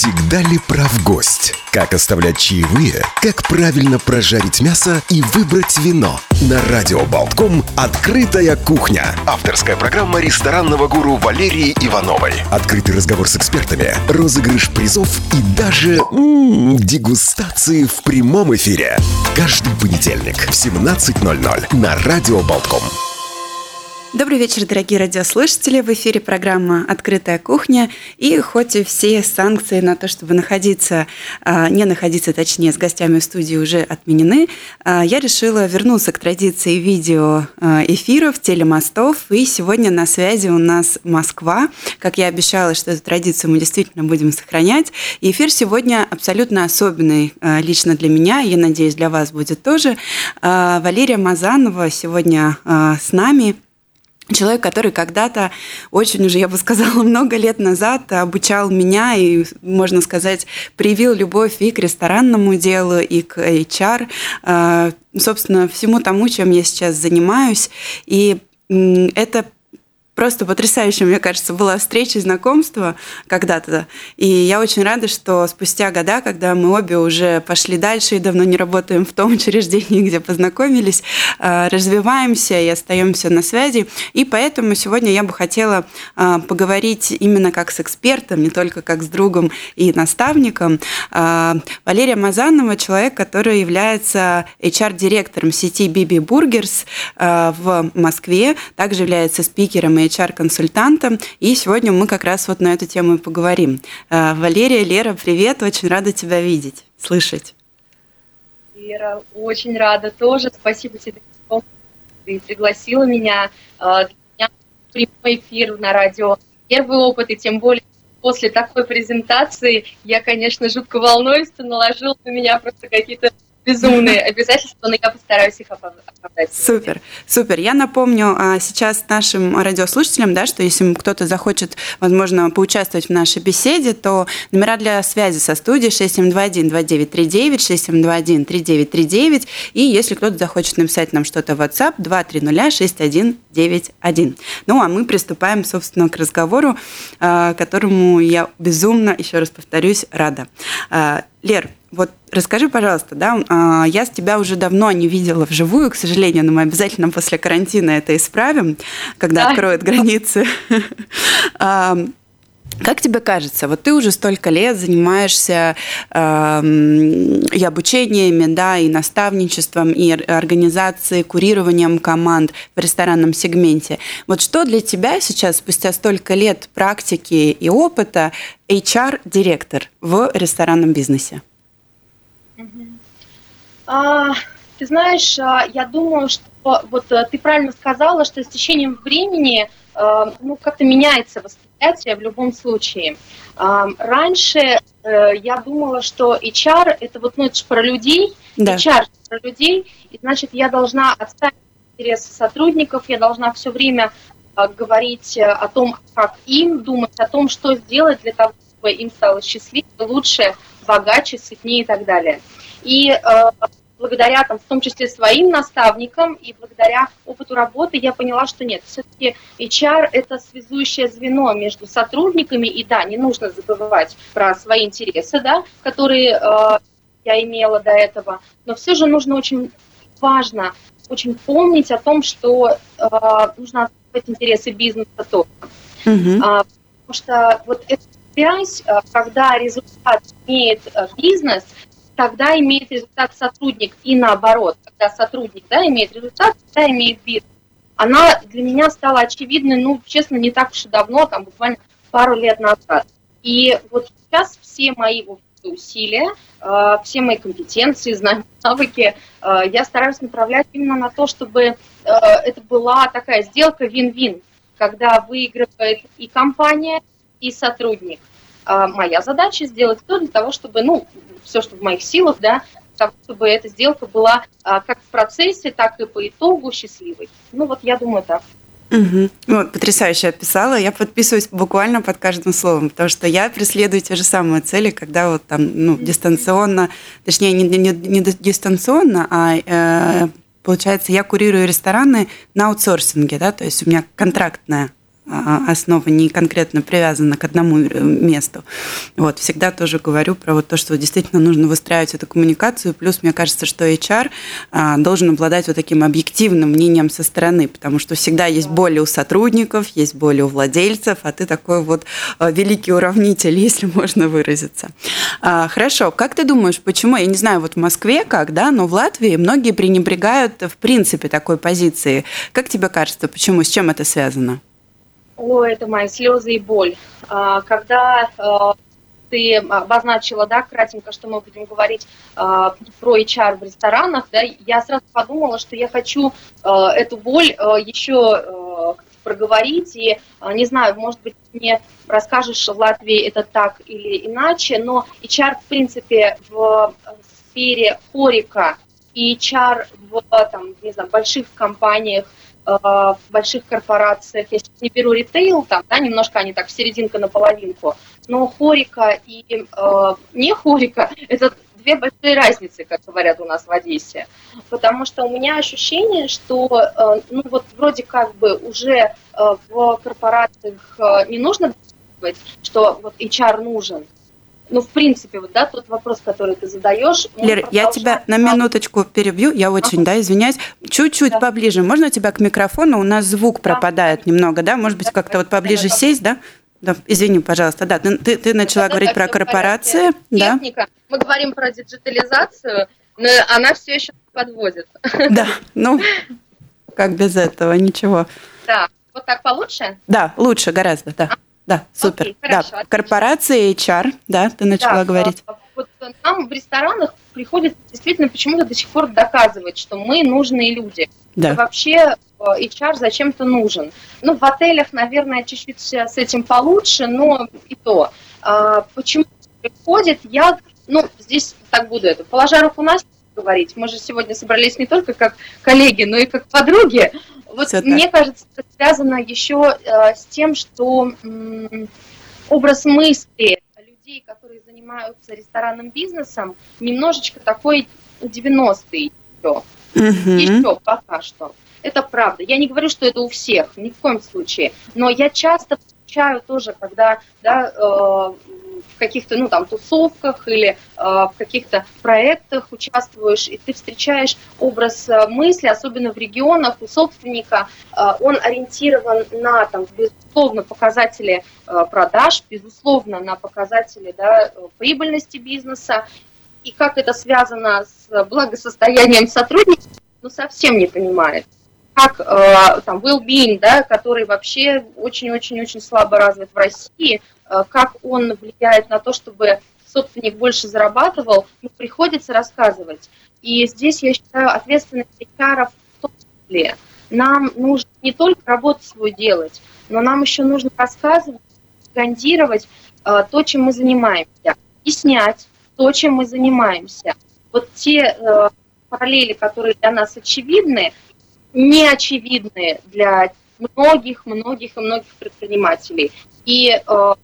Всегда ли прав гость? Как оставлять чаевые? Как правильно прожарить мясо и выбрать вино? На Радио Болтком «Открытая кухня». Авторская программа ресторанного гуру Валерии Ивановой. Открытый разговор с экспертами, розыгрыш призов и даже м-м, дегустации в прямом эфире. Каждый понедельник в 17.00 на Радио Болтком. Добрый вечер, дорогие радиослушатели. В эфире программа «Открытая кухня». И хоть и все санкции на то, чтобы находиться, а, не находиться, точнее, с гостями в студии уже отменены, а, я решила вернуться к традиции видео а, эфиров, телемостов. И сегодня на связи у нас Москва. Как я обещала, что эту традицию мы действительно будем сохранять. И эфир сегодня абсолютно особенный лично для меня, я надеюсь, для вас будет тоже. Валерия Мазанова сегодня с нами – человек, который когда-то очень уже, я бы сказала, много лет назад обучал меня и, можно сказать, привил любовь и к ресторанному делу, и к HR, э, собственно, всему тому, чем я сейчас занимаюсь. И это просто потрясающая, мне кажется, была встреча знакомство когда-то. И я очень рада, что спустя года, когда мы обе уже пошли дальше и давно не работаем в том учреждении, где познакомились, э, развиваемся и остаемся на связи. И поэтому сегодня я бы хотела э, поговорить именно как с экспертом, не только как с другом и наставником. Э, Валерия Мазанова – человек, который является HR-директором сети BB Burgers в Москве, также является спикером и HR-консультантом. И сегодня мы как раз вот на эту тему и поговорим. Э, Валерия, Лера, привет, очень рада тебя видеть, слышать. Лера, очень рада тоже. Спасибо тебе, что ты пригласила меня. Э, для меня прямой эфир на радио. Первый опыт, и тем более после такой презентации я, конечно, жутко волнуюсь, ты наложил на меня просто какие-то безумные обязательства, но я постараюсь их оправдать. Супер, супер. Я напомню а, сейчас нашим радиослушателям, да, что если кто-то захочет, возможно, поучаствовать в нашей беседе, то номера для связи со студией 6721-2939, 6721-3939, и если кто-то захочет написать нам что-то в WhatsApp, 230-6191. Ну, а мы приступаем, собственно, к разговору, а, которому я безумно, еще раз повторюсь, рада. А, Лер, вот расскажи, пожалуйста, да, а, я с тебя уже давно не видела вживую, к сожалению, но мы обязательно после карантина это исправим, когда да. откроют границы. А, как тебе кажется, вот ты уже столько лет занимаешься э, и обучениями, да, и наставничеством, и организацией, курированием команд в ресторанном сегменте. Вот что для тебя сейчас, спустя столько лет практики и опыта, HR-директор в ресторанном бизнесе? А, ты знаешь, а, я думаю, что вот э, ты правильно сказала, что с течением времени э, ну, как-то меняется восприятие в любом случае. А, раньше э, я думала, что HR это вот ну, это же про людей, да. HR про людей, и значит я должна отставить интересы сотрудников, я должна все время говорить о том, как им, думать о том, что сделать для того, чтобы им стало счастливее, лучше, богаче, сытнее и так далее. И э, благодаря, там, в том числе, своим наставникам и благодаря опыту работы я поняла, что нет, все-таки HR – это связующее звено между сотрудниками, и да, не нужно забывать про свои интересы, да, которые э, я имела до этого, но все же нужно очень важно очень помнить о том, что э, нужно отстаивать интересы бизнеса тоже. Mm-hmm. А, потому что вот эта связь, э, когда результат имеет э, бизнес – тогда имеет результат сотрудник и наоборот. Когда сотрудник да, имеет результат, тогда имеет бизнес. Она для меня стала очевидной, ну, честно, не так уж и давно, там буквально пару лет назад. И вот сейчас все мои усилия, э, все мои компетенции, знания, навыки, я стараюсь направлять именно на то, чтобы это была такая сделка вин-вин, когда выигрывает и компания, и сотрудник. А моя задача сделать все для того, чтобы, ну, все, что в моих силах, да, чтобы эта сделка была а, как в процессе, так и по итогу счастливой. Ну вот я думаю так. Угу. Ну, потрясающе описала. Я подписываюсь буквально под каждым словом, потому что я преследую те же самые цели, когда вот там, ну, дистанционно, точнее, не, не, не дистанционно, а э, получается, я курирую рестораны на аутсорсинге, да, то есть у меня контрактная основа не конкретно привязана к одному э, месту. Вот, всегда тоже говорю про вот то, что действительно нужно выстраивать эту коммуникацию. Плюс, мне кажется, что HR а, должен обладать вот таким объективным мнением со стороны, потому что всегда есть боли у сотрудников, есть боли у владельцев, а ты такой вот а, великий уравнитель, если можно выразиться. Хорошо, как ты думаешь, почему, я не знаю, вот в Москве как, да, но в Латвии многие пренебрегают в принципе такой позиции. Как тебе кажется, почему, с чем это связано? О, это мои слезы и боль. А, когда а, ты обозначила, да, кратенько, что мы будем говорить про HR в ресторанах, да, я сразу подумала, что я хочу эту боль еще проговорить, и, не знаю, может быть, мне расскажешь, в Латвии это так или иначе, но HR, в принципе, в сфере хорика и HR в, там, не знаю, больших компаниях, э, в больших корпорациях, если не беру ритейл, там, да, немножко они так серединка на половинку, но хорика и э, не хорика – это две большие разницы, как говорят у нас в Одессе. Потому что у меня ощущение, что, э, ну вот вроде как бы уже э, в корпорациях э, не нужно что вот HR нужен, ну, в принципе, вот, да, тот вопрос, который ты задаешь. Лера, я тебя на минуточку перебью, я очень, ага. да, извиняюсь. Чуть-чуть да. поближе. Можно тебя к микрофону? У нас звук да. пропадает немного, да? Может быть, да, как-то вот поближе да, сесть, да? Да, извини, пожалуйста, да, ты, ты, ты начала да, говорить да, про корпорации, да? Техника. Мы говорим про диджитализацию, но она все еще подводит. Да, ну, как без этого, ничего. Да, вот так получше? Да, лучше гораздо, да. Да, супер. Окей, хорошо, да. Корпорации HR, да, ты начала да, говорить. Вот нам в ресторанах приходится действительно почему-то до сих пор доказывать, что мы нужные люди. Да. вообще э, HR зачем-то нужен. Ну, в отелях, наверное, чуть-чуть с этим получше, но и то. А, почему приходит, я, ну, здесь так буду это, положа руку на говорить. Мы же сегодня собрались не только как коллеги, но и как подруги. Вот Все мне так. кажется, это связано еще э, с тем, что э, образ мысли людей, которые занимаются ресторанным бизнесом, немножечко такой 90-й еще. Угу. Еще пока что. Это правда. Я не говорю, что это у всех, ни в коем случае. Но я часто встречаю тоже, когда да, э, в каких-то, ну, там, тусовках или э, в каких-то проектах участвуешь, и ты встречаешь образ э, мысли, особенно в регионах у собственника, э, он ориентирован на, там, безусловно, показатели продаж, безусловно, на показатели да, прибыльности бизнеса, и как это связано с благосостоянием сотрудников, ну, совсем не понимает. Как э, там well-being, да, который вообще очень-очень-очень слабо развит в России, как он влияет на то, чтобы собственник больше зарабатывал, ну, приходится рассказывать. И здесь, я считаю, ответственность HR в том числе. Нам нужно не только работу свою делать, но нам еще нужно рассказывать, скандировать э, то, чем мы занимаемся, и снять то, чем мы занимаемся. Вот те э, параллели, которые для нас очевидны, не очевидны для многих, многих и многих предпринимателей. И э,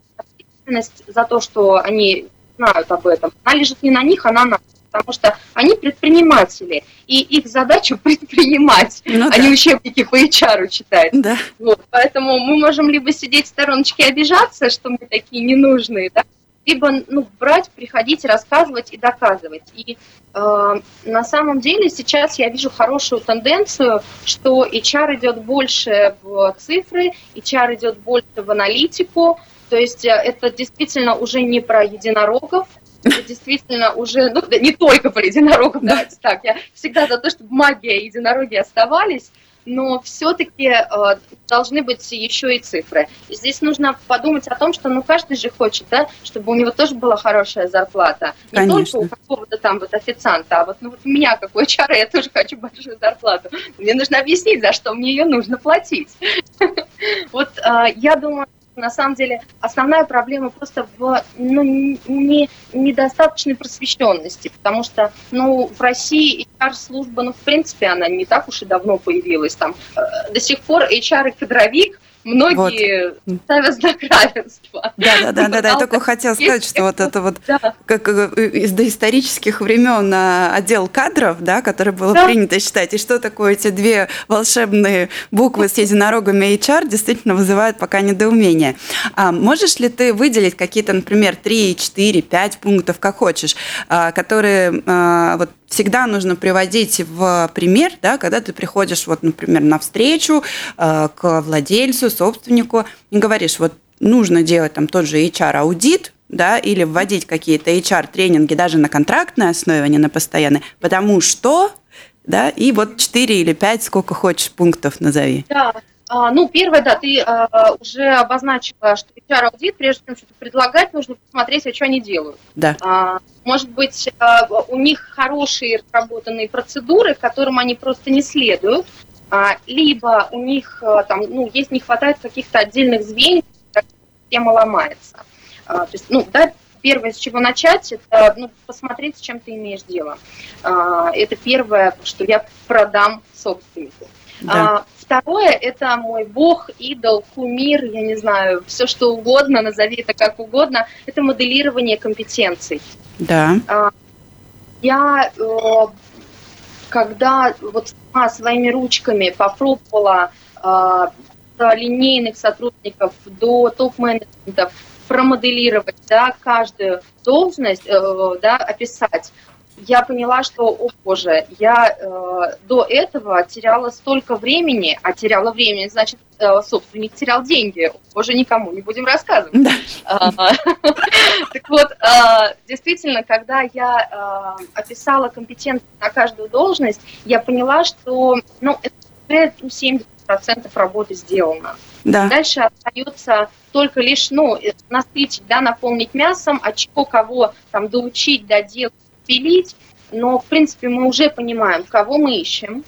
ответственность за то, что они знают об этом, она лежит не на них, она на потому что они предприниматели, и их задача предпринимать, ну, а да. учебники по HR читать. Да. Вот, поэтому мы можем либо сидеть в стороночке и обижаться, что мы такие ненужные, да, либо ну, брать, приходить, рассказывать и доказывать. И э, на самом деле сейчас я вижу хорошую тенденцию, что HR идет больше в цифры, HR идет больше в аналитику, то есть э, это действительно уже не про единорогов, действительно уже, ну, не только про единорогов, да. давайте так, я всегда за то, чтобы магия и единороги оставались, но все-таки э, должны быть еще и цифры. здесь нужно подумать о том, что ну каждый же хочет, да, чтобы у него тоже была хорошая зарплата. Не Конечно. только у какого-то там вот официанта, а вот, ну, вот у меня какой чара, я тоже хочу большую зарплату. Мне нужно объяснить, за что мне ее нужно платить. Вот э, я думаю, на самом деле основная проблема просто в ну, не, недостаточной просвещенности, потому что ну, в России HR-служба, ну, в принципе, она не так уж и давно появилась. Там, э, до сих пор HR и кадровик многие вот. ставят знак равенства. Да, да, да, да, да. Я только хотела сказать, что вот это вот как э, из доисторических времен а, отдел кадров, да, который было принято считать, и что такое эти две волшебные буквы с единорогами HR действительно вызывают пока недоумение. А можешь ли ты выделить какие-то, например, 3, 4, 5 пунктов, как хочешь, а, которые а, вот всегда нужно приводить в пример, да, когда ты приходишь, вот, например, на встречу к владельцу, собственнику и говоришь, вот нужно делать там тот же HR-аудит, да, или вводить какие-то HR-тренинги даже на контрактной основе, а не на постоянной, потому что, да, и вот 4 или 5, сколько хочешь пунктов назови. Да, а, ну, первое, да, ты а, уже обозначила, что HR-аудит, прежде чем что-то предлагать, нужно посмотреть, а что они делают. Да. А, может быть, а, у них хорошие разработанные процедуры, которым они просто не следуют, либо у них а, там, ну, есть не хватает каких-то отдельных звеньев, система ломается. А, то есть, ну, да, первое, с чего начать, это ну, посмотреть, с чем ты имеешь дело. А, это первое, что я продам собственнику. Да. А, Второе – это мой бог, идол, кумир, я не знаю, все что угодно, назови это как угодно. Это моделирование компетенций. Да. А, я, э, когда вот сама своими ручками попробовала а, линейных сотрудников до топ-менеджментов промоделировать да, каждую должность, э, да, описать, я поняла, что, о боже, я э, до этого теряла столько времени, а теряла времени, значит, э, собственник терял деньги. Боже, никому не будем рассказывать. А, так вот, э, действительно, когда я э, описала компетенции на каждую должность, я поняла, что, ну, это уже 70% работы сделано. Да. Дальше остается только лишь, ну, насытить, да, наполнить мясом, а чего кого там доучить, доделать, пилить, но, в принципе, мы уже понимаем, кого мы ищем,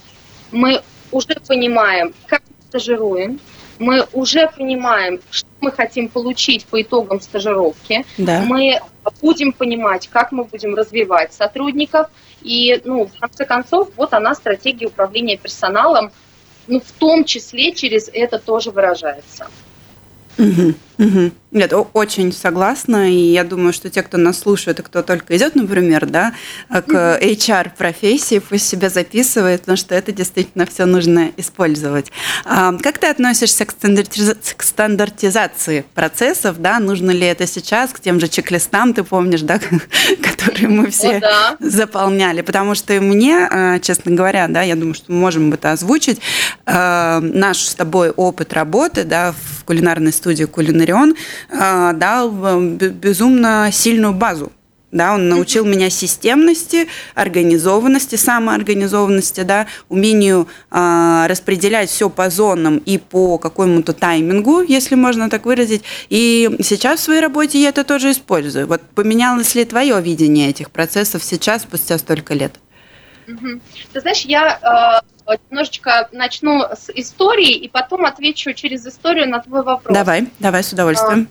мы уже понимаем, как мы стажируем, мы уже понимаем, что мы хотим получить по итогам стажировки, да. мы будем понимать, как мы будем развивать сотрудников, и, ну, в конце концов, вот она, стратегия управления персоналом, ну, в том числе через это тоже выражается. Угу, угу. Нет, очень согласна, и я думаю, что те, кто нас слушает, и кто только идет, например, да, к HR-профессии, пусть себя записывает, потому что это действительно все нужно использовать. А как ты относишься к, к стандартизации процессов, да, нужно ли это сейчас, к тем же чек-листам, ты помнишь, да, которые мы все О, да. заполняли, потому что мне, э, честно говоря, да, я думаю, что мы можем это озвучить, э, наш с тобой опыт работы, да, в кулинарной студии «Кулинарион», а, дал безумно сильную базу. Да, он научил меня системности, организованности, самоорганизованности, да, умению э, распределять все по зонам и по какому-то таймингу, если можно так выразить. И сейчас в своей работе я это тоже использую. Вот поменялось ли твое видение этих процессов сейчас, спустя столько лет? Ты знаешь, я э, немножечко начну с истории и потом отвечу через историю на твой вопрос. Давай, давай, с удовольствием.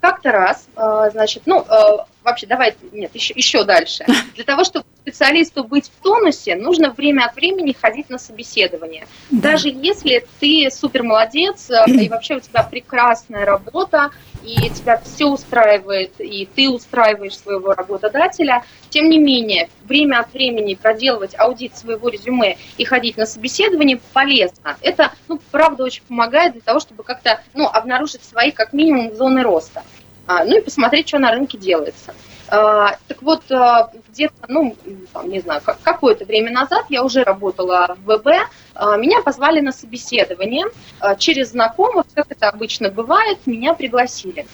Как-то раз, э, значит, ну, э, вообще, давай, нет, еще, еще дальше. Для того, чтобы специалисту быть в тонусе, нужно время от времени ходить на собеседование. Да. Даже если ты супер молодец, э, и вообще у тебя прекрасная работа, и тебя все устраивает, и ты устраиваешь своего работодателя, тем не менее, время от времени проделывать аудит своего резюме и ходить на собеседование полезно. Это, ну, правда, очень помогает для того, чтобы как-то, ну, обнаружить свои, как минимум, зоны роста. А, ну и посмотреть, что на рынке делается. А, так вот, а, где-то, ну, там, не знаю, какое-то время назад я уже работала в ВБ, меня позвали на собеседование, через знакомых, как это обычно бывает, меня пригласили.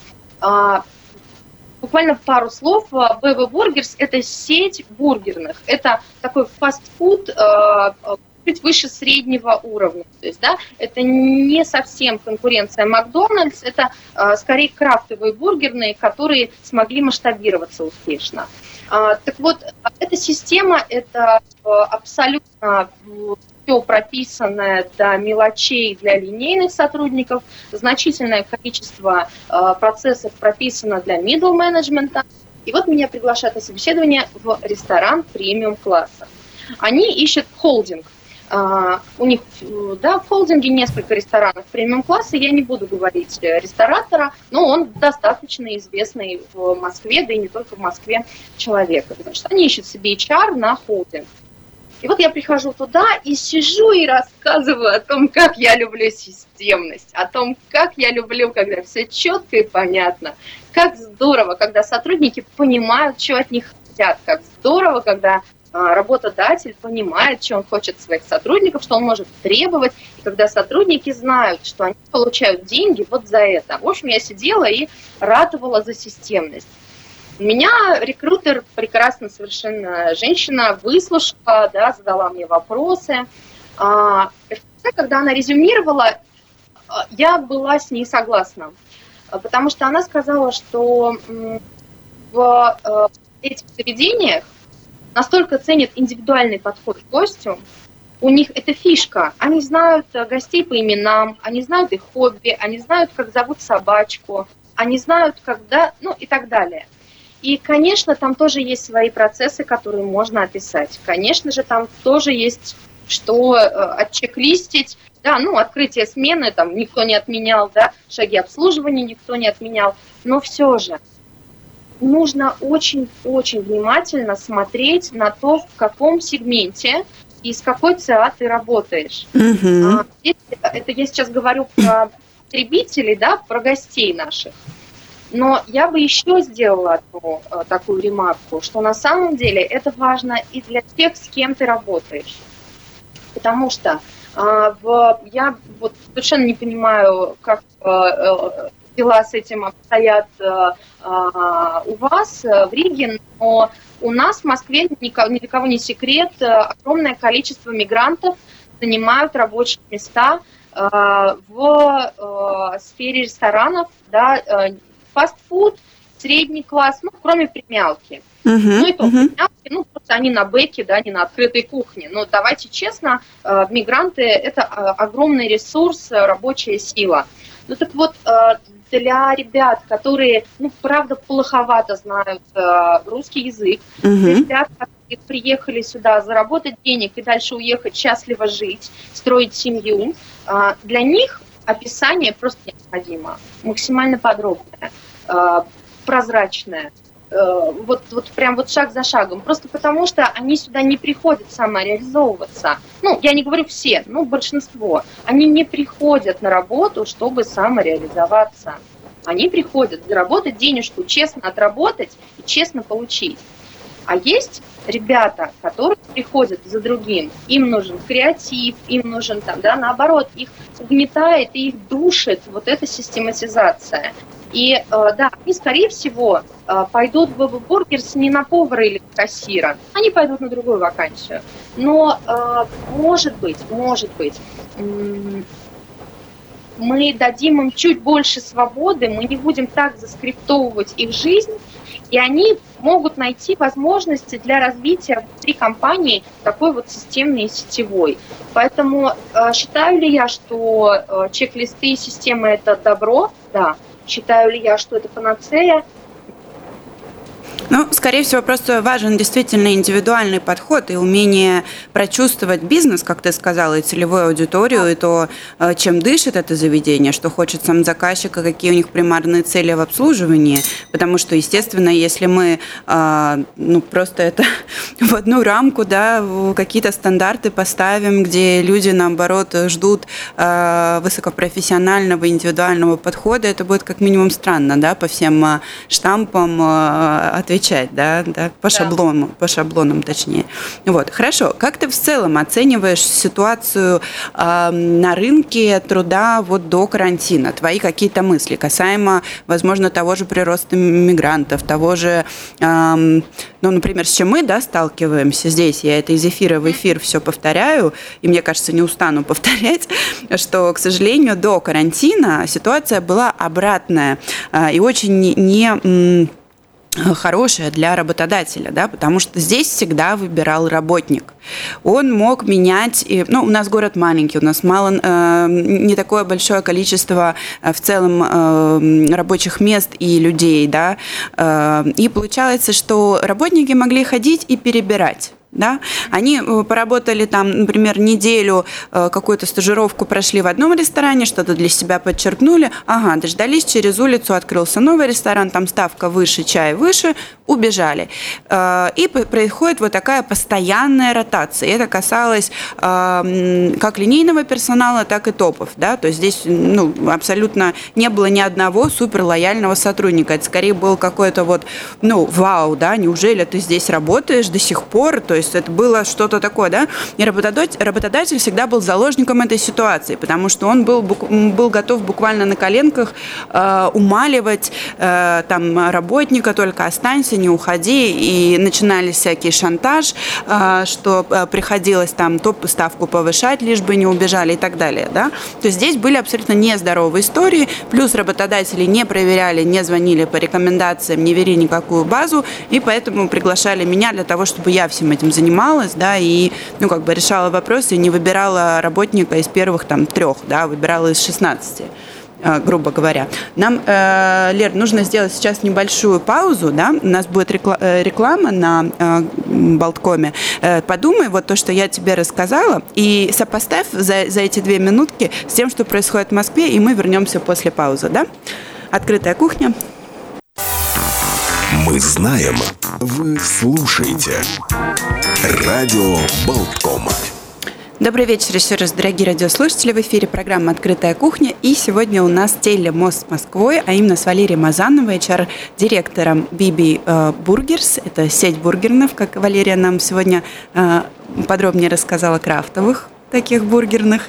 Буквально пару слов. BB Burgers – это сеть бургерных. Это такой фастфуд, чуть выше среднего уровня. То есть, да, это не совсем конкуренция Макдональдс, это э, скорее крафтовые бургерные, которые смогли масштабироваться успешно. Э, так вот, эта система, это э, абсолютно все прописанное до мелочей для линейных сотрудников, значительное количество э, процессов прописано для middle менеджмента. И вот меня приглашают на собеседование в ресторан премиум класса. Они ищут холдинг, а, у них, да, в холдинге несколько ресторанов премиум-класса, я не буду говорить ресторатора, но он достаточно известный в Москве, да и не только в Москве человек, потому что они ищут себе HR на холдинг. И вот я прихожу туда и сижу и рассказываю о том, как я люблю системность, о том, как я люблю, когда все четко и понятно, как здорово, когда сотрудники понимают, что от них хотят, как здорово, когда а, работодатель понимает, что он хочет своих сотрудников, что он может требовать, и когда сотрудники знают, что они получают деньги вот за это. В общем, я сидела и ратовала за системность. Меня рекрутер, прекрасно совершенно женщина, выслушала, да, задала мне вопросы. А, когда она резюмировала, а, я была с ней согласна, потому что она сказала, что в э, этих заведениях настолько ценят индивидуальный подход к гостю, у них это фишка. Они знают э, гостей по именам, они знают их хобби, они знают, как зовут собачку, они знают, когда, ну и так далее. И, конечно, там тоже есть свои процессы, которые можно описать. Конечно же, там тоже есть что э, отчеклистить. Да, ну, открытие смены там никто не отменял, да, шаги обслуживания никто не отменял. Но все же нужно очень-очень внимательно смотреть на то, в каком сегменте и с какой ЦА ты работаешь. Mm-hmm. Это я сейчас говорю про потребителей, да, про гостей наших. Но я бы еще сделала одну э, такую ремарку, что на самом деле это важно и для тех, с кем ты работаешь. Потому что э, в, я вот совершенно не понимаю, как э, дела с этим обстоят э, у вас э, в Риге, но у нас в Москве ни для кого не секрет, огромное количество мигрантов занимают рабочие места в сфере ресторанов, да, фастфуд, средний класс, ну, кроме премиалки. Uh-huh, ну, и то, uh-huh. премиалки, ну, просто они на бэке, да, не на открытой кухне. Но давайте честно, мигранты – это огромный ресурс, рабочая сила. Ну, так вот, для ребят, которые, ну, правда, плоховато знают э, русский язык, угу. для ребят, которые приехали сюда заработать денег и дальше уехать счастливо жить, строить семью, э, для них описание просто необходимо, максимально подробное, э, прозрачное, Э, вот, вот прям вот шаг за шагом. Просто потому, что они сюда не приходят самореализовываться. Ну, я не говорю все, но большинство. Они не приходят на работу, чтобы самореализоваться. Они приходят заработать денежку, честно отработать и честно получить. А есть ребята, которые приходят за другим, им нужен креатив, им нужен там, да, наоборот, их угнетает и их душит вот эта систематизация. И э, да, они, скорее всего, э, пойдут в Burgers не на повара или кассира, они пойдут на другую вакансию. Но, э, может быть, может быть, мы дадим им чуть больше свободы, мы не будем так заскриптовывать их жизнь, и они могут найти возможности для развития внутри компании такой вот системной и сетевой. Поэтому считаю ли я, что чек-листы и системы это добро? Да. Считаю ли я, что это панацея? Ну, скорее всего, просто важен действительно индивидуальный подход и умение прочувствовать бизнес, как ты сказала, и целевую аудиторию, и то, э, чем дышит это заведение, что хочет сам заказчик, и какие у них примарные цели в обслуживании. Потому что, естественно, если мы э, ну, просто это в одну рамку, да, какие-то стандарты поставим, где люди, наоборот, ждут э, высокопрофессионального, индивидуального подхода, это будет как минимум странно, да, по всем штампам отвечать отвечать, да, да по да. шаблону, по шаблонам точнее. Вот, хорошо. Как ты в целом оцениваешь ситуацию э, на рынке труда вот до карантина? Твои какие-то мысли касаемо, возможно, того же прироста мигрантов, того же, э, ну, например, с чем мы, да, сталкиваемся здесь. Я это из эфира в эфир все повторяю, и мне кажется, не устану повторять, что, к сожалению, до карантина ситуация была обратная э, и очень не, хорошая для работодателя, да, потому что здесь всегда выбирал работник. Он мог менять, ну, у нас город маленький, у нас мало, э, не такое большое количество э, в целом э, рабочих мест и людей, да, э, и получается, что работники могли ходить и перебирать да, они э, поработали там, например, неделю, э, какую-то стажировку прошли в одном ресторане, что-то для себя подчеркнули, ага, дождались, через улицу открылся новый ресторан, там ставка выше, чай выше, убежали. Э, и происходит вот такая постоянная ротация. Это касалось как линейного персонала, так и топов, да, то есть здесь ну, абсолютно не было ни одного супер лояльного сотрудника, это скорее был какой-то вот, ну, вау, да, неужели ты здесь работаешь до сих пор, то есть это было что-то такое, да, и работодатель, работодатель всегда был заложником этой ситуации, потому что он был, был готов буквально на коленках э, умаливать э, там работника, только останься, не уходи, и начинались всякие шантаж, э, что э, приходилось там топ ставку повышать, лишь бы не убежали и так далее, да, то есть здесь были абсолютно нездоровые истории, плюс работодатели не проверяли, не звонили по рекомендациям, не вели никакую базу, и поэтому приглашали меня для того, чтобы я всем этим занималась, да, и, ну, как бы решала вопросы, не выбирала работника из первых там трех, да, выбирала из 16 э, грубо говоря. Нам, э, Лер, нужно сделать сейчас небольшую паузу, да, у нас будет э, реклама на э, Болткоме. Э, подумай вот то, что я тебе рассказала, и сопоставь за, за эти две минутки с тем, что происходит в Москве, и мы вернемся после паузы, да? Открытая кухня. Мы знаем, вы слушаете. Радио Болтком. Добрый вечер еще раз, дорогие радиослушатели. В эфире программа «Открытая кухня». И сегодня у нас телемост с Москвой, а именно с Валерией Мазановой, HR-директором BB э, Burgers. Это сеть бургерных, как Валерия нам сегодня э, подробнее рассказала, крафтовых таких бургерных.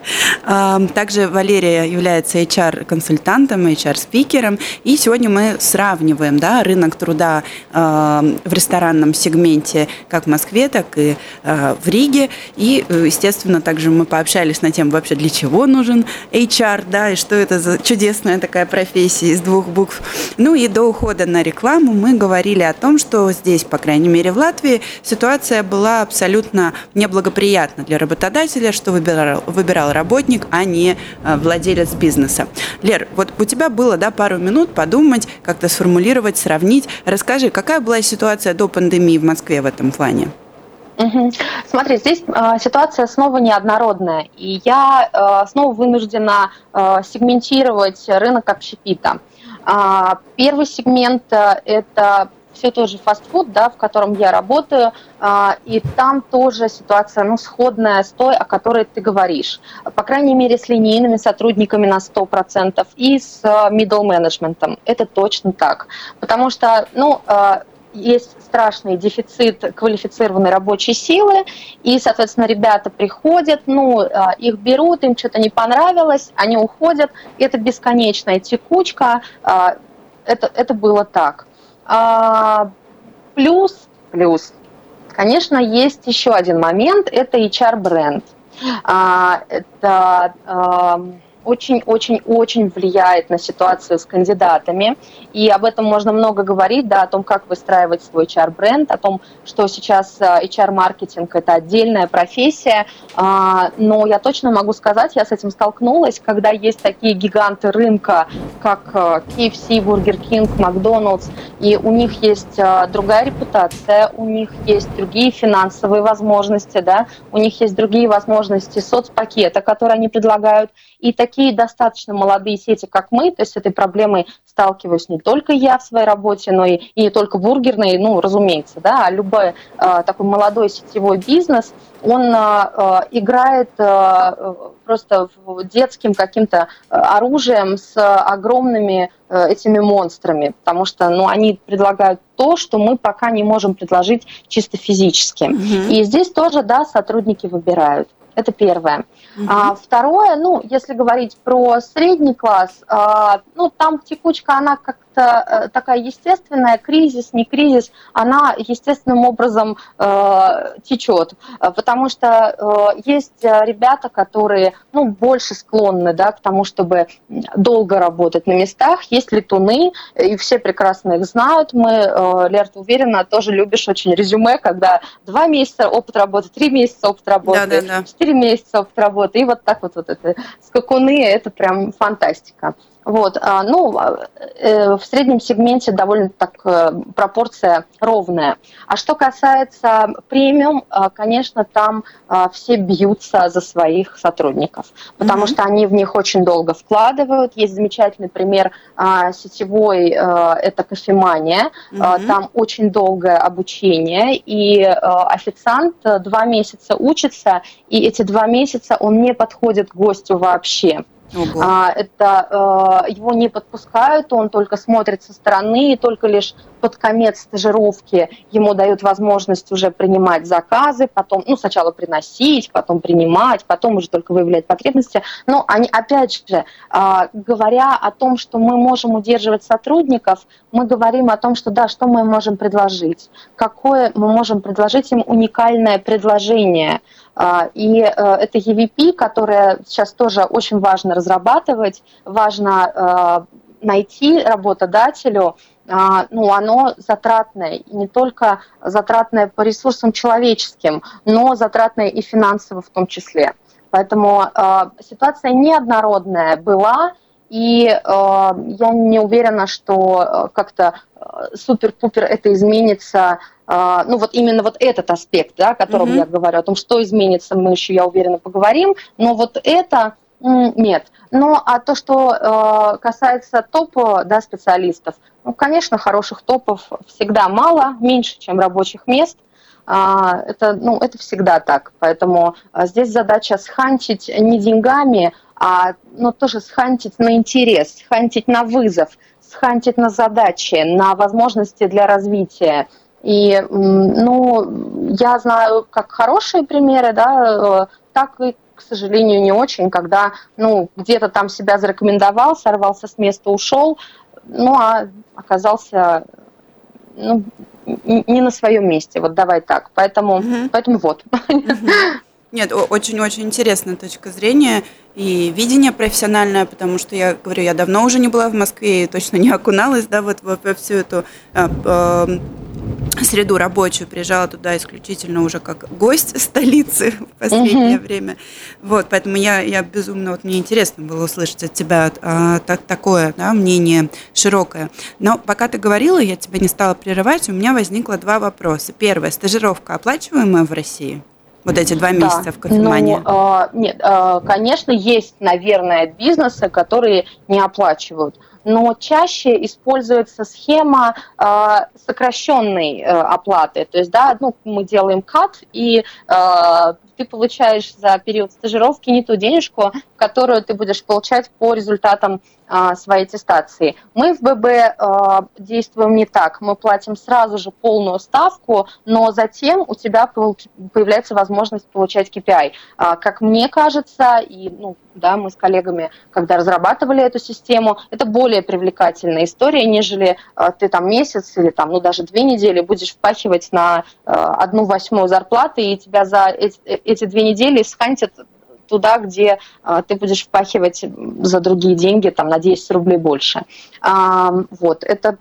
Также Валерия является HR-консультантом, HR-спикером. И сегодня мы сравниваем да, рынок труда в ресторанном сегменте как в Москве, так и а, в Риге. И, естественно, также мы пообщались на тему вообще, для чего нужен HR, да, и что это за чудесная такая профессия из двух букв. Ну и до ухода на рекламу мы говорили о том, что здесь, по крайней мере в Латвии, ситуация была абсолютно неблагоприятна для работодателя, что выбирал, выбирал работник, а не э, владелец бизнеса. Лер, вот у тебя было да, пару минут подумать, как-то сформулировать, сравнить. Расскажи, какая была ситуация до пандемии в Москве в этом плане? Смотри, здесь э, ситуация снова неоднородная, и я э, снова вынуждена сегментировать рынок общепита. Э, первый сегмент это все тоже фастфуд, да, в котором я работаю, а, и там тоже ситуация ну, сходная с той, о которой ты говоришь. По крайней мере, с линейными сотрудниками на 100% и с а, middle менеджментом. Это точно так. Потому что, ну, а, есть страшный дефицит квалифицированной рабочей силы, и, соответственно, ребята приходят, ну, их берут, им что-то не понравилось, они уходят, это бесконечная текучка, это, это было так. А, плюс, плюс, конечно, есть еще один момент, это HR-бренд. А, это очень-очень-очень влияет на ситуацию с кандидатами. И об этом можно много говорить, да, о том, как выстраивать свой HR-бренд, о том, что сейчас HR-маркетинг – это отдельная профессия. А, но я точно могу сказать, я с этим столкнулась, когда есть такие гиганты рынка, как э, KFC, Burger King, McDonald's, и у них есть э, другая репутация, у них есть другие финансовые возможности, да, у них есть другие возможности соцпакета, которые они предлагают, и такие достаточно молодые сети, как мы, то есть с этой проблемой сталкиваюсь не только я в своей работе, но и, и не только бургерный, ну, разумеется, да, а любой э, такой молодой сетевой бизнес, он э, играет э, просто детским каким-то оружием с огромными э, этими монстрами, потому что ну, они предлагают то, что мы пока не можем предложить чисто физически. Mm-hmm. И здесь тоже, да, сотрудники выбирают. Это первое. Uh-huh. А, второе, ну, если говорить про средний класс, а, ну, там текучка, она как как-то э, такая естественная, кризис, не кризис, она естественным образом э, течет, потому что э, есть ребята, которые ну, больше склонны да, к тому, чтобы долго работать на местах, есть летуны, и все прекрасно их знают, мы, э, Лер, ты уверена, тоже любишь очень резюме, когда два месяца опыт работы, три месяца опыт работы, четыре месяца опыт работы, и вот так вот, вот это скакуны, это прям фантастика. Вот, а, ну, а, э, в среднем сегменте довольно так э, пропорция ровная. А что касается премиум, а, конечно, там все бьются за своих сотрудников, потому mm-hmm. что они в них очень долго вкладывают. Есть замечательный пример сетевой, это кофемания. Mm-hmm. Там очень долгое обучение, и официант два месяца учится, и эти два месяца он не подходит к гостю вообще. А, это э, его не подпускают, он только смотрит со стороны, и только лишь под конец стажировки ему дают возможность уже принимать заказы, потом, ну, сначала приносить, потом принимать, потом уже только выявлять потребности. Но они, опять же, э, говоря о том, что мы можем удерживать сотрудников, мы говорим о том, что да, что мы можем предложить, какое мы можем предложить им уникальное предложение – а, и э, это EVP, которое сейчас тоже очень важно разрабатывать, важно э, найти работодателю, а, ну, оно затратное, не только затратное по ресурсам человеческим, но затратное и финансово в том числе. Поэтому э, ситуация неоднородная была, и э, я не уверена, что как-то супер-пупер это изменится а, ну вот именно вот этот аспект, да, о котором mm-hmm. я говорю, о том, что изменится, мы еще, я уверена, поговорим, но вот это нет. Ну, а то, что э, касается топа да, специалистов, ну, конечно, хороших топов всегда мало, меньше, чем рабочих мест. А, это, ну, это всегда так. Поэтому а, здесь задача схантить не деньгами, а ну, тоже схантить на интерес, схантить на вызов, схантить на задачи, на возможности для развития. И, ну, я знаю как хорошие примеры, да, э, так и, к сожалению, не очень, когда, ну, где-то там себя зарекомендовал, сорвался с места, ушел, ну, а оказался, ну, не на своем месте, вот давай так. Поэтому, угу. поэтому вот. Угу. Нет, очень-очень интересная точка зрения и видение профессиональное, потому что я говорю, я давно уже не была в Москве и точно не окуналась, да, вот во, всю эту а, а, среду рабочую, приезжала туда исключительно уже как гость столицы в последнее uh-huh. время. Вот, поэтому я, я безумно, вот мне интересно было услышать от тебя а, так, такое да, мнение широкое. Но пока ты говорила, я тебя не стала прерывать, у меня возникло два вопроса. Первое, стажировка оплачиваемая в России? Вот эти два месяца да. в кофемании? Ну, э, нет, э, конечно, есть, наверное, бизнесы, которые не оплачивают но чаще используется схема э, сокращенной э, оплаты. То есть, да, ну, мы делаем кат, и э, ты получаешь за период стажировки не ту денежку, которую ты будешь получать по результатам а, своей аттестации. Мы в ББ а, действуем не так. Мы платим сразу же полную ставку, но затем у тебя появляется возможность получать KPI. А, как мне кажется, и ну, да, мы с коллегами, когда разрабатывали эту систему, это более привлекательная история, нежели ты там месяц или там, ну, даже две недели будешь впахивать на одну восьмую зарплаты, и тебя за эти, эти две недели схантят туда, где а, ты будешь впахивать за другие деньги, там, на 10 рублей больше. А, вот, это,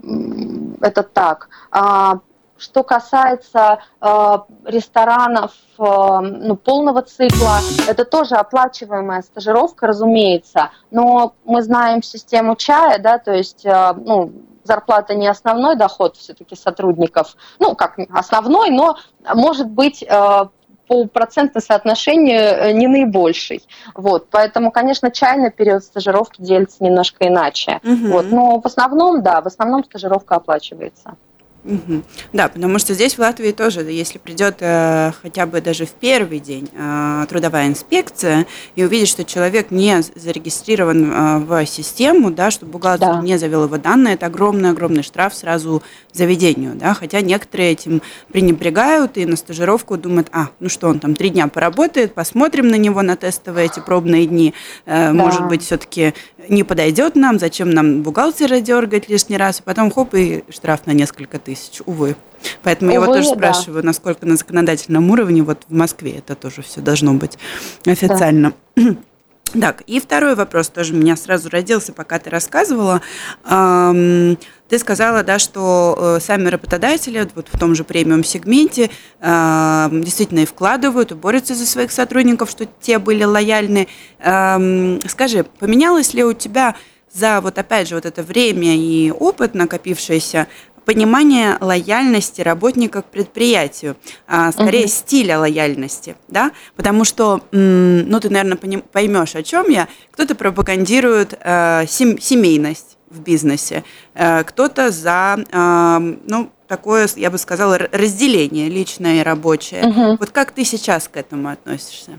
это так. А, что касается э, ресторанов э, ну, полного цикла, это тоже оплачиваемая стажировка, разумеется, но мы знаем систему чая, да, то есть э, ну, зарплата не основной доход все-таки сотрудников, ну, как основной, но может быть э, по процентному соотношению э, не наибольший. Вот, поэтому, конечно, чайный период стажировки делится немножко иначе. Угу. Вот, но в основном, да, в основном стажировка оплачивается. Угу. Да, потому что здесь в Латвии тоже, если придет э, хотя бы даже в первый день э, трудовая инспекция и увидит, что человек не зарегистрирован э, в систему, да, что бухгалтер да. не завел его данные, это огромный-огромный штраф сразу заведению. Да, хотя некоторые этим пренебрегают и на стажировку думают, а, ну что, он там три дня поработает, посмотрим на него на тестовые эти пробные дни, э, да. может быть, все-таки не подойдет нам, зачем нам бухгалтера дергать лишний раз, и потом хоп, и штраф на несколько тысяч, увы. Поэтому увы, я вот тоже да. спрашиваю, насколько на законодательном уровне вот в Москве это тоже все должно быть официально. Да. Так, и второй вопрос тоже у меня сразу родился, пока ты рассказывала. Ты сказала, да, что э, сами работодатели вот в том же премиум-сегменте действительно и вкладывают, и борются за своих сотрудников, что те были лояльны. Скажи, поменялось ли у тебя за вот опять же вот это время и опыт накопившийся понимание лояльности работника к предприятию, а скорее угу. стиля лояльности, да, потому что, ну, ты, наверное, поймешь, о чем я. Кто-то пропагандирует э, семейность в бизнесе, э, кто-то за, э, ну, такое, я бы сказала, разделение личное и рабочее. Угу. Вот как ты сейчас к этому относишься?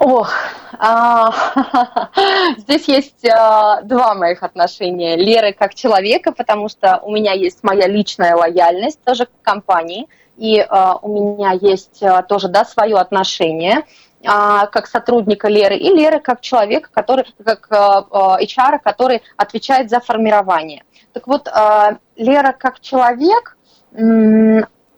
Ох, а, здесь есть а, два моих отношения. Леры как человека, потому что у меня есть моя личная лояльность тоже к компании, и а, у меня есть а, тоже да, свое отношение а, как сотрудника Леры, и Леры как человека, который, как а, а, HR, который отвечает за формирование. Так вот, а, Лера как человек,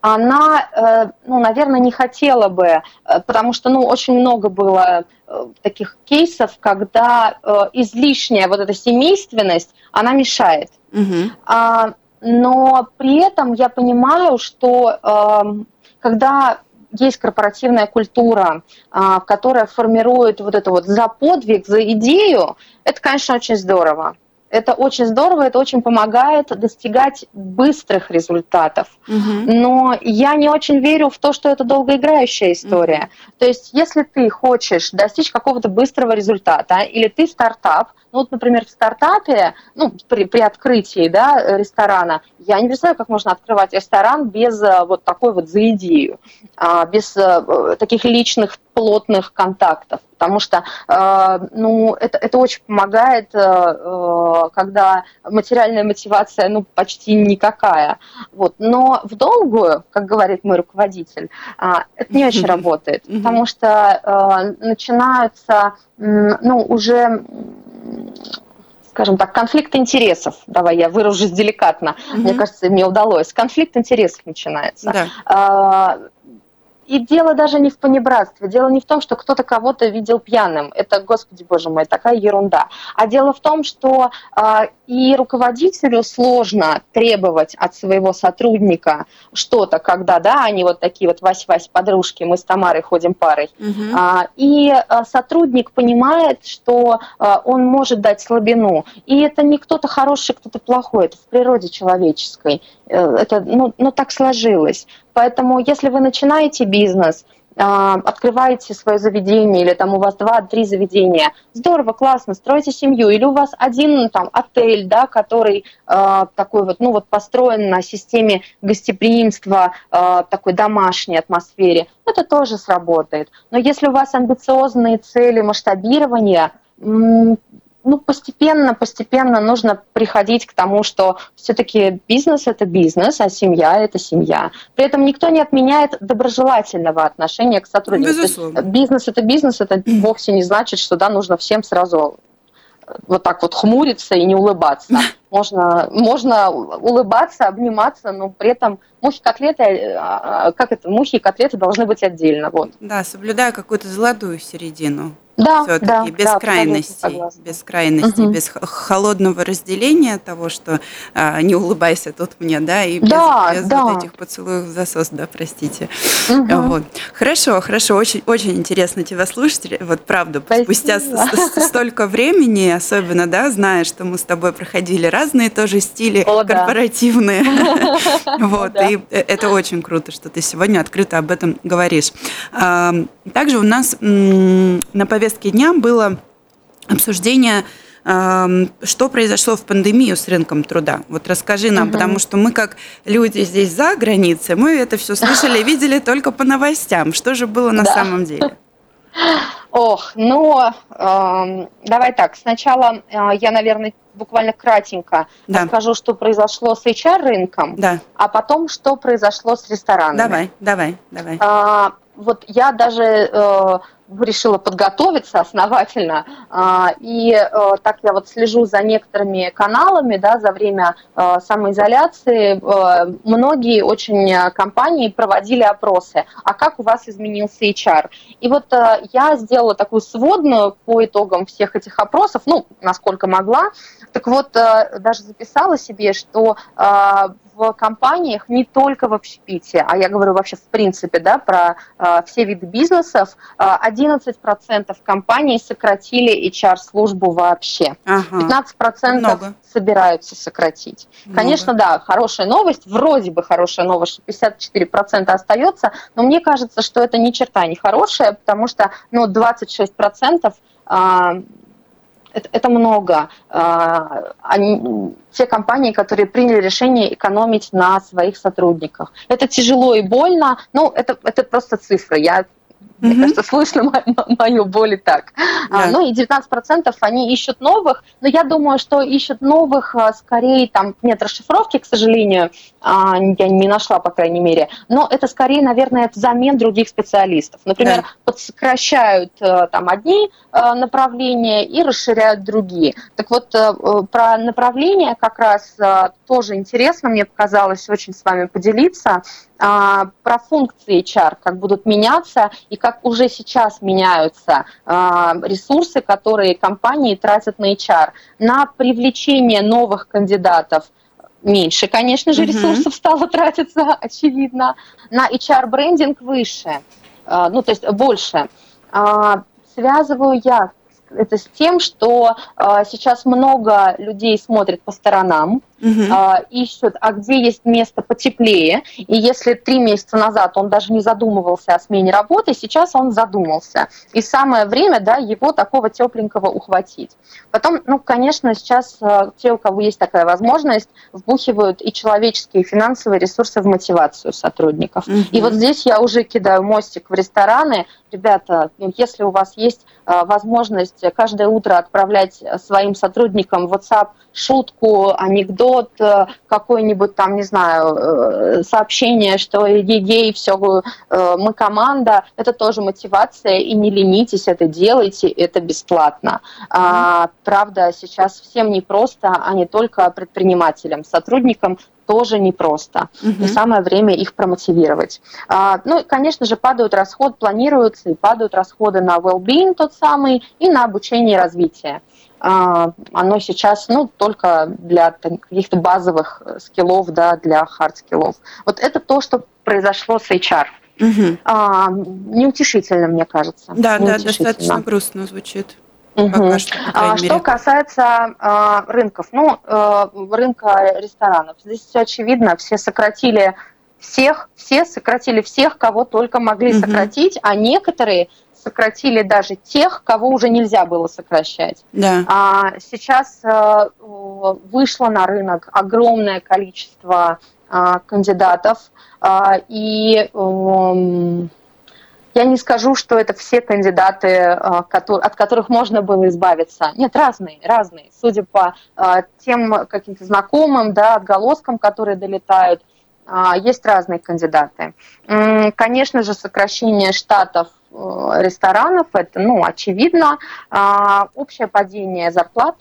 она, э, ну, наверное, не хотела бы, э, потому что, ну, очень много было э, таких кейсов, когда излишняя вот эта семейственность, она мешает. Угу. Но при этом я понимаю, что эм, когда есть корпоративная культура, которая формирует вот это вот за подвиг, за идею, это, конечно, очень здорово. Это очень здорово, это очень помогает достигать быстрых результатов. Угу. Но я не очень верю в то, что это долгоиграющая история. Угу. То есть, если ты хочешь достичь какого-то быстрого результата, или ты стартап, ну вот, например, в стартапе, ну, при, при открытии да, ресторана, я не представляю, как можно открывать ресторан без э, вот такой вот за идею, а, без э, таких личных плотных контактов, потому что э, ну, это, это очень помогает, когда материальная мотивация ну, почти никакая. Вот. Но в долгую, как говорит мой руководитель, это не очень работает, потому что начинаются ну, уже скажем так, конфликт интересов. Давай я выражусь деликатно. Угу. Мне кажется, мне удалось. Конфликт интересов начинается. Да. И дело даже не в понебратстве, дело не в том, что кто-то кого-то видел пьяным. Это, господи боже мой, такая ерунда. А дело в том, что э, и руководителю сложно требовать от своего сотрудника что-то, когда, да, они вот такие вот Вась-Вась подружки, мы с Тамарой ходим парой. Угу. А, и а, сотрудник понимает, что а, он может дать слабину. И это не кто-то хороший, кто-то плохой, это в природе человеческой. Э, это, ну, ну так сложилось. Поэтому, если вы начинаете бизнес, а, открываете свое заведение, или там у вас два-три заведения, здорово, классно, строите семью, или у вас один там отель, да, который э, такой вот, ну вот построен на системе гостеприимства, э, такой домашней атмосфере, это тоже сработает. Но если у вас амбициозные цели масштабирования, ну, постепенно, постепенно нужно приходить к тому, что все-таки бизнес это бизнес, а семья это семья. При этом никто не отменяет доброжелательного отношения к сотрудникам. Безусловно. Бизнес это бизнес, это вовсе не значит, что да, нужно всем сразу вот так вот хмуриться и не улыбаться. Можно, можно улыбаться, обниматься, но при этом мухи котлеты, а, а, как это, мухи и котлеты должны быть отдельно. Вот. Да, соблюдая какую-то золотую середину да, все-таки да, без да, крайностей, без крайностей, угу. без холодного разделения того, что а, не улыбайся тут мне, да, и без, да, без да. вот этих поцелуев в засос, да, простите. Угу. Вот. Хорошо, хорошо, очень, очень интересно тебя слушать, вот правда, Спасибо. спустя столько времени, особенно, да, зная, что мы с тобой проходили разные тоже стили О, корпоративные, вот, и э, это очень круто, что ты сегодня открыто об этом говоришь. Также у нас на повестке повестке дня было обсуждение что произошло в пандемию с рынком труда? Вот расскажи нам, угу. потому что мы как люди здесь за границей, мы это все слышали и видели только по новостям. Что же было на да. самом деле? Ох, ну, э, давай так. Сначала э, я, наверное, буквально кратенько да. расскажу, что произошло с HR-рынком, да. а потом, что произошло с ресторанами. Давай, давай, давай. Э, вот я даже э, решила подготовиться основательно, а, и э, так я вот слежу за некоторыми каналами, да, за время э, самоизоляции, э, многие очень компании проводили опросы, а как у вас изменился HR? И вот я сделала такую сводную по итогам всех этих опросов, ну, насколько могла, так вот, даже записала себе, что в компаниях, не только в общепите, а я говорю вообще в принципе, да, про э, все виды бизнесов, э, 11% компаний сократили HR-службу вообще. Ага. 15% Много. собираются сократить. Много. Конечно, да, хорошая новость, вроде бы хорошая новость, что 54% остается, но мне кажется, что это ни черта не хорошая, потому что ну, 26% э, это, это много. А, они, те компании, которые приняли решение экономить на своих сотрудниках. Это тяжело и больно, но это, это просто цифры. Я мне mm-hmm. кажется, слышно мою, мою боль и так. Да. А, ну и 19% они ищут новых, но я думаю, что ищут новых а, скорее, там нет расшифровки, к сожалению, а, я не нашла, по крайней мере, но это скорее, наверное, взамен других специалистов. Например, да. подсокращают а, там одни а, направления и расширяют другие. Так вот, а, про направления как раз тоже интересно, мне показалось очень с вами поделиться. А, про функции HR, как будут меняться и как уже сейчас меняются а, ресурсы, которые компании тратят на HR. На привлечение новых кандидатов меньше, конечно же, ресурсов стало тратиться, очевидно. На HR-брендинг выше, а, ну, то есть больше. Связываю я это с тем, что сейчас много людей смотрят по сторонам, угу. а, ищут, а где есть место потеплее. И если три месяца назад он даже не задумывался о смене работы, сейчас он задумался. И самое время да, его такого тепленького ухватить. Потом, ну, конечно, сейчас а, те, у кого есть такая возможность, вбухивают и человеческие, и финансовые ресурсы в мотивацию сотрудников. Угу. И вот здесь я уже кидаю мостик в рестораны. Ребята, ну, если у вас есть а, возможность каждое утро отправлять своим сотрудникам WhatsApp шутку, анекдот, э, какое-нибудь там, не знаю, э, сообщение, что ей все, э, мы команда, это тоже мотивация, и не ленитесь, это делайте, это бесплатно. А, правда, сейчас всем непросто, а не только предпринимателям, сотрудникам тоже непросто. Угу. И самое время их промотивировать. А, ну, конечно же, падают расходы, планируются и падают расходы на well-being тот самый и на обучение и развитие. А, оно сейчас, ну, только для каких-то базовых скиллов, да, для хард-скиллов. Вот это то, что произошло с HR. Угу. А, неутешительно, мне кажется. Да, да, достаточно грустно звучит. Угу. что, а, что касается а, рынков, ну, а, рынка ресторанов, здесь все очевидно, все сократили всех, все сократили всех, кого только могли угу. сократить, а некоторые сократили даже тех, кого уже нельзя было сокращать. Да. А сейчас а, вышло на рынок огромное количество а, кандидатов, а, и а, я не скажу, что это все кандидаты, а, от которых можно было избавиться. Нет, разные, разные. Судя по а, тем каким-то знакомым, да, отголоскам, которые долетают, а, есть разные кандидаты. Конечно же, сокращение штатов э, ресторанов, это, ну, очевидно. Общее падение зарплат,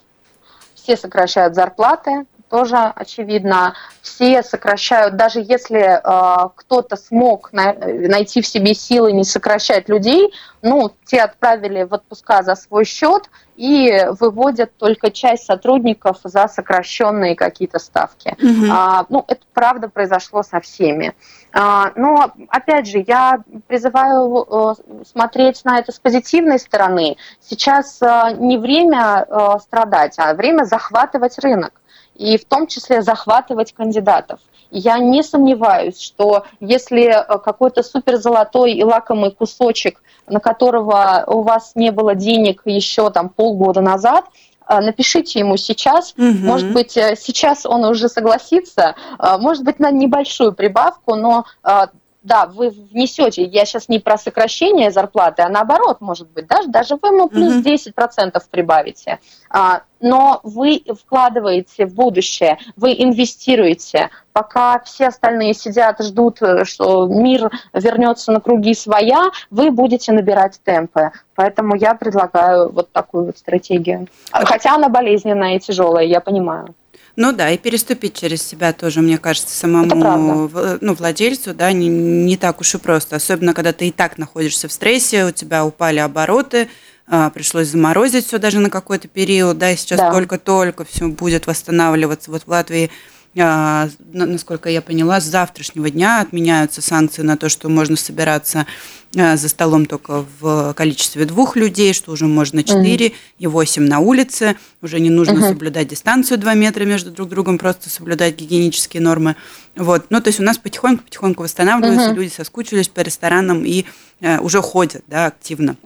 все сокращают зарплаты, тоже очевидно. Все сокращают, даже если э, кто-то смог на, найти в себе силы не сокращать людей, ну, те отправили в отпуска за свой счет и выводят только часть сотрудников за сокращенные какие-то ставки. Угу. А, ну, это правда произошло со всеми. А, но, опять же, я призываю э, смотреть на это с позитивной стороны. Сейчас э, не время э, страдать, а время захватывать рынок и в том числе захватывать кандидатов. Я не сомневаюсь, что если э, какой-то супер золотой и лакомый кусочек, на которого у вас не было денег еще там полгода назад, э, напишите ему сейчас. Угу. Может быть, э, сейчас он уже согласится, может быть, на небольшую прибавку, но да, вы внесете, я сейчас не про сокращение зарплаты, а наоборот, может быть, даже, даже вы ему плюс mm-hmm. 10% прибавите. А, но вы вкладываете в будущее, вы инвестируете, пока все остальные сидят, ждут, э, что мир вернется на круги своя, вы будете набирать темпы. Поэтому я предлагаю вот такую вот стратегию. Хотя она болезненная и тяжелая, я понимаю. Ну да, и переступить через себя тоже, мне кажется, самому ну, владельцу, да, не, не так уж и просто. Особенно, когда ты и так находишься в стрессе, у тебя упали обороты, а, пришлось заморозить все даже на какой-то период, да, и сейчас да. только-только все будет восстанавливаться. Вот в Латвии насколько я поняла, с завтрашнего дня отменяются санкции на то, что можно собираться а, за столом только в количестве двух людей, что уже можно 4 угу. и 8 на улице. Уже не нужно соблюдать дистанцию 2 метра между друг другом, просто соблюдать гигиенические нормы. Вот. Ну, то есть у нас потихоньку-потихоньку восстанавливаются, люди соскучились по ресторанам и э, уже ходят да, активно.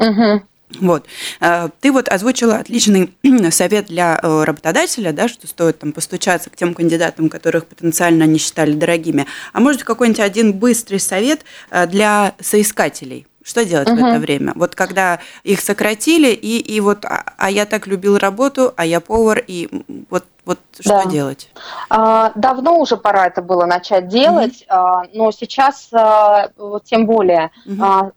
Вот. Э, ты вот озвучила отличный совет для э, работодателя, да, что стоит там постучаться к тем кандидатам, которых потенциально они считали дорогими. А может какой-нибудь один быстрый совет э, для соискателей? Что делать угу. в это время? Вот когда их сократили, и, и вот, а, а я так любил работу, а я повар, и вот, вот что да. делать? А, давно уже пора это было начать делать, угу. но сейчас тем более. Угу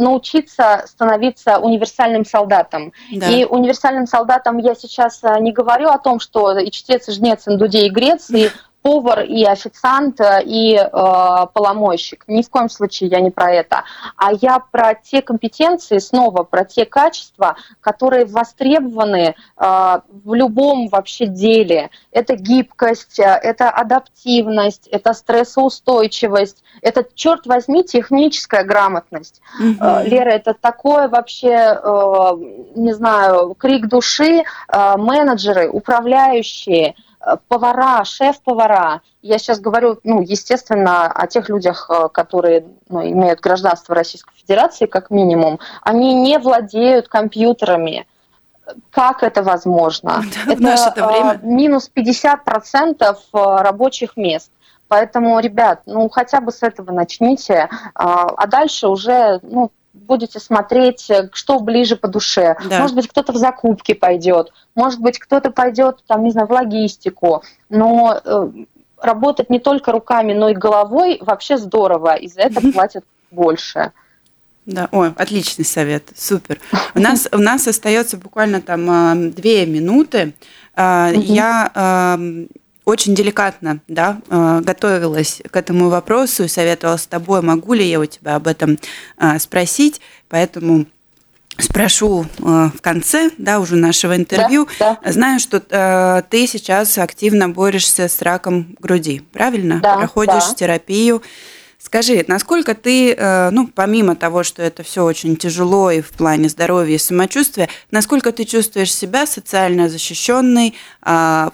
научиться становиться универсальным солдатом. Да. И универсальным солдатом я сейчас э, не говорю о том, что и чтец, и жнец, и индудей, и грец, и повар и официант и э, поломойщик. Ни в коем случае я не про это. А я про те компетенции, снова про те качества, которые востребованы э, в любом вообще деле. Это гибкость, э, это адаптивность, это стрессоустойчивость, это, черт возьми, техническая грамотность. Угу. Лера, это такое вообще, э, не знаю, крик души, э, менеджеры, управляющие – Э, повара, шеф-повара. Я сейчас говорю, ну, естественно, о тех людях, э, которые ну, имеют гражданство Российской Федерации, как минимум. Они не владеют компьютерами. Как это возможно? Да, это наше время. Э, минус 50% рабочих мест. Поэтому, ребят, ну хотя бы с этого начните, а дальше уже, ну, будете смотреть, э, что ближе по душе. Да. Может быть, кто-то в закупки пойдет, может быть, кто-то пойдет, там, не знаю, в логистику. Но э, работать не только руками, но и головой вообще здорово, и за это платят больше. Да, ой, отличный совет, супер. У нас, у нас остается буквально там а, две минуты. Угу. Я очень деликатно да, э, готовилась к этому вопросу и советовала с тобой, могу ли я у тебя об этом э, спросить, поэтому спрошу э, в конце, да, уже нашего интервью. Да, да. Знаю, что ты сейчас активно борешься с раком груди, правильно? Да, Проходишь да. терапию. Скажи, насколько ты, ну, помимо того, что это все очень тяжело и в плане здоровья и самочувствия, насколько ты чувствуешь себя социально защищенной,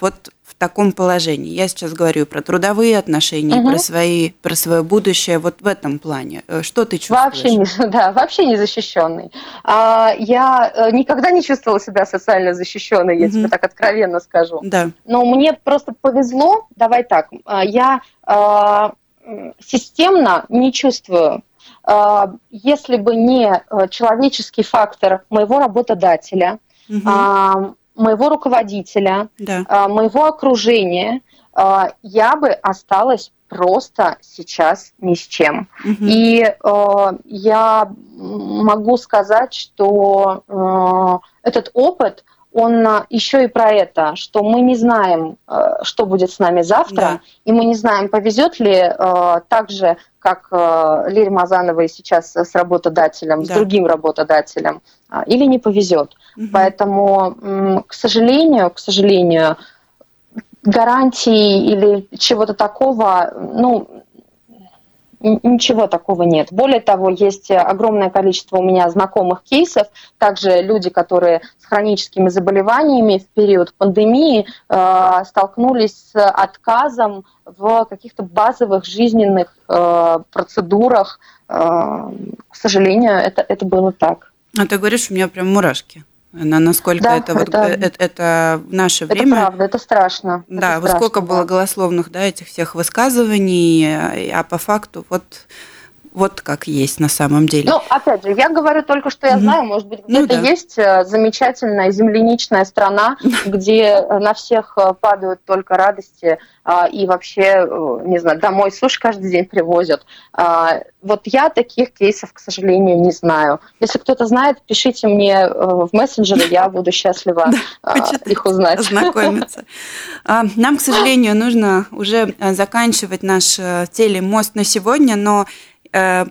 вот таком положении. Я сейчас говорю про трудовые отношения, угу. про свои, про свое будущее. Вот в этом плане, э, что ты чувствуешь? Вообще не, да, вообще не защищенный. А, я э, никогда не чувствовала себя социально защищенной, я угу. тебе так откровенно скажу. Да. Но мне просто повезло. Давай так, а, я а, системно не чувствую если бы не э, человеческий фактор моего работодателя, угу моего руководителя, да. А, моего окружения, а, я бы осталась просто сейчас ни с чем. Угу. И э, я могу сказать, что э, этот опыт, он еще и про это, что мы не знаем, э, что будет с нами завтра, да. и мы не знаем, повезет ли э, так же, как э, Лире Мазановой сейчас с работодателем, да. с другим работодателем, э, или не повезет. Угу. Поэтому, к сожалению, к сожалению, гарантии или чего-то такого, ну, ничего такого нет. Более того, есть огромное количество у меня знакомых кейсов, также люди, которые с хроническими заболеваниями в период пандемии э, столкнулись с отказом в каких-то базовых жизненных э, процедурах. Э, к сожалению, это, это было так. А ты говоришь, у меня прям мурашки. На насколько да, это, вот, это, это, это в наше это время. Это правда, это страшно. Да, это вот страшно, сколько да. было голословных, да, этих всех высказываний, а по факту вот вот как есть на самом деле. Ну, опять же, я говорю только, что я знаю, может быть, ну где-то ну, да. есть э, замечательная земляничная страна, где на всех э, падают только радости, а, и вообще, э, не знаю, домой суши каждый день привозят. А, вот я таких кейсов, к сожалению, не знаю. Если кто-то знает, пишите мне в мессенджеры, я буду счастлива а, их узнать. Знакомиться. Нам, к сожалению, нужно уже заканчивать наш телемост на сегодня, но э,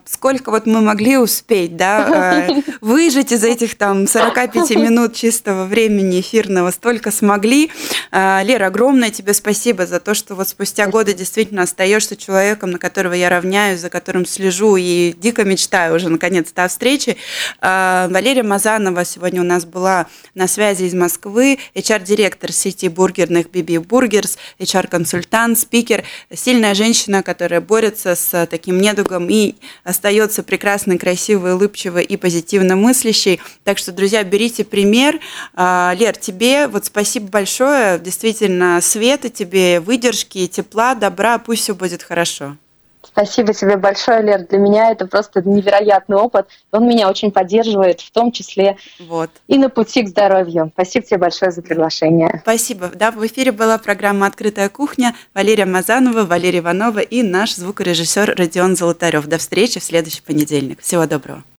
сколько вот мы могли успеть, да, э, выжить из этих там 45 минут чистого времени эфирного, столько смогли. Э, Лера, огромное тебе спасибо за то, что вот спустя годы действительно остаешься человеком, на которого я равняюсь, за которым слежу и дико мечтаю уже наконец-то о встрече. Валерия Мазанова сегодня у нас была на связи из Москвы, HR-директор сети бургерных BB Burgers, HR-консультант, спикер, сильная женщина, которая борется с таким недугом и остается прекрасной, красивой, улыбчивой и позитивно мыслящей. Так что, друзья, берите пример. А, Лер, тебе вот спасибо большое. Действительно, света тебе, выдержки, тепла, добра. Пусть все будет хорошо. Спасибо тебе большое, Лер. Для меня это просто невероятный опыт. Он меня очень поддерживает, в том числе вот. и на пути к здоровью. Спасибо тебе большое за приглашение. Спасибо. Да, в эфире была программа «Открытая кухня». Валерия Мазанова, Валерия Иванова и наш звукорежиссер Родион Золотарев. До встречи в следующий понедельник. Всего доброго.